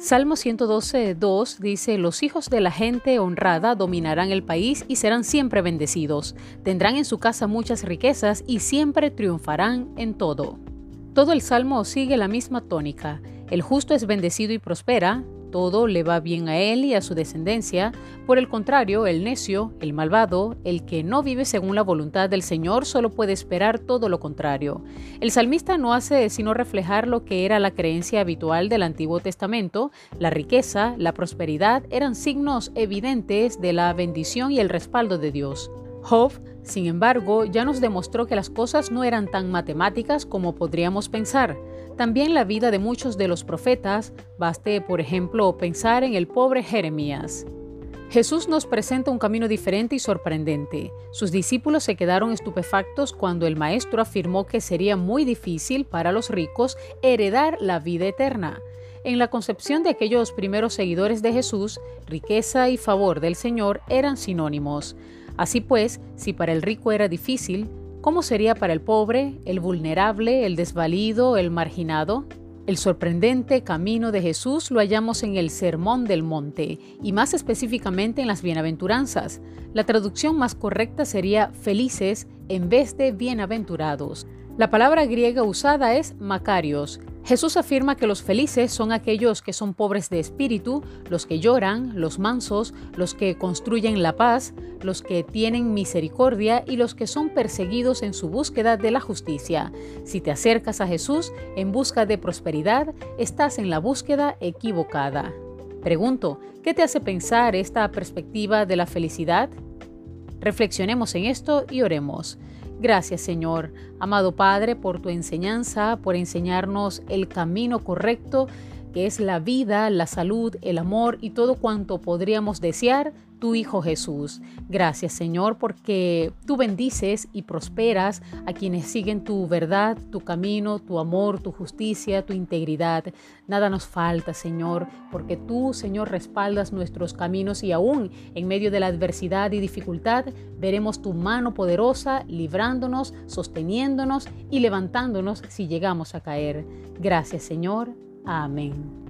Salmo 112, 2 dice, Los hijos de la gente honrada dominarán el país y serán siempre bendecidos. Tendrán en su casa muchas riquezas y siempre triunfarán en todo. Todo el salmo sigue la misma tónica. El justo es bendecido y prospera, todo le va bien a él y a su descendencia. Por el contrario, el necio, el malvado, el que no vive según la voluntad del Señor, solo puede esperar todo lo contrario. El salmista no hace sino reflejar lo que era la creencia habitual del Antiguo Testamento. La riqueza, la prosperidad eran signos evidentes de la bendición y el respaldo de Dios. Job, sin embargo, ya nos demostró que las cosas no eran tan matemáticas como podríamos pensar. También la vida de muchos de los profetas, baste por ejemplo pensar en el pobre Jeremías. Jesús nos presenta un camino diferente y sorprendente. Sus discípulos se quedaron estupefactos cuando el Maestro afirmó que sería muy difícil para los ricos heredar la vida eterna. En la concepción de aquellos primeros seguidores de Jesús, riqueza y favor del Señor eran sinónimos. Así pues, si para el rico era difícil, ¿cómo sería para el pobre, el vulnerable, el desvalido, el marginado? El sorprendente camino de Jesús lo hallamos en el Sermón del Monte y más específicamente en las bienaventuranzas. La traducción más correcta sería felices en vez de bienaventurados. La palabra griega usada es Macarios. Jesús afirma que los felices son aquellos que son pobres de espíritu, los que lloran, los mansos, los que construyen la paz, los que tienen misericordia y los que son perseguidos en su búsqueda de la justicia. Si te acercas a Jesús en busca de prosperidad, estás en la búsqueda equivocada. Pregunto, ¿qué te hace pensar esta perspectiva de la felicidad? Reflexionemos en esto y oremos. Gracias Señor, amado Padre, por tu enseñanza, por enseñarnos el camino correcto que es la vida, la salud, el amor y todo cuanto podríamos desear, tu Hijo Jesús. Gracias Señor porque tú bendices y prosperas a quienes siguen tu verdad, tu camino, tu amor, tu justicia, tu integridad. Nada nos falta Señor porque tú Señor respaldas nuestros caminos y aún en medio de la adversidad y dificultad veremos tu mano poderosa librándonos, sosteniéndonos y levantándonos si llegamos a caer. Gracias Señor. Amén.